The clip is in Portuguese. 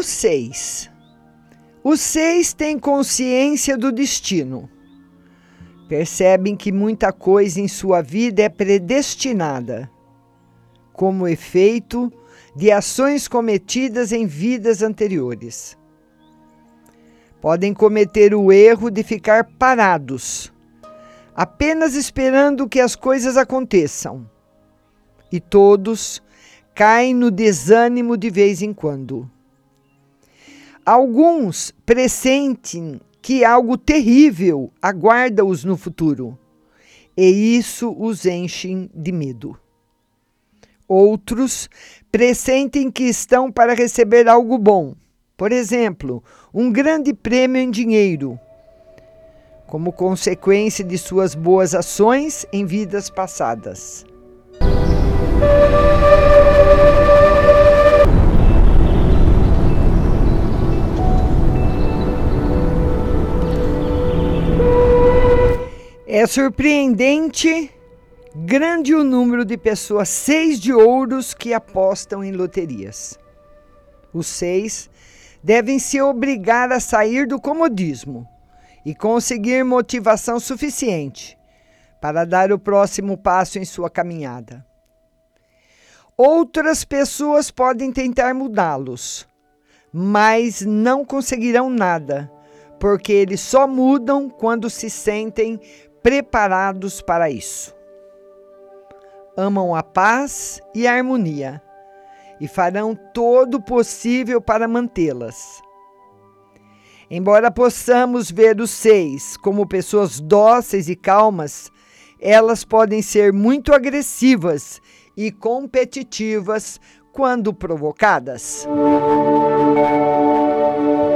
Os seis. Os seis têm consciência do destino. Percebem que muita coisa em sua vida é predestinada, como efeito de ações cometidas em vidas anteriores. Podem cometer o erro de ficar parados, apenas esperando que as coisas aconteçam. E todos caem no desânimo de vez em quando. Alguns pressentem que algo terrível aguarda-os no futuro, e isso os enche de medo. Outros pressentem que estão para receber algo bom, por exemplo, um grande prêmio em dinheiro, como consequência de suas boas ações em vidas passadas. É surpreendente grande o número de pessoas seis de ouros que apostam em loterias. Os seis devem se obrigar a sair do comodismo e conseguir motivação suficiente para dar o próximo passo em sua caminhada. Outras pessoas podem tentar mudá-los, mas não conseguirão nada, porque eles só mudam quando se sentem preparados para isso. Amam a paz e a harmonia e farão todo o possível para mantê-las. Embora possamos ver os seis como pessoas dóceis e calmas, elas podem ser muito agressivas e, competitivas quando provocadas.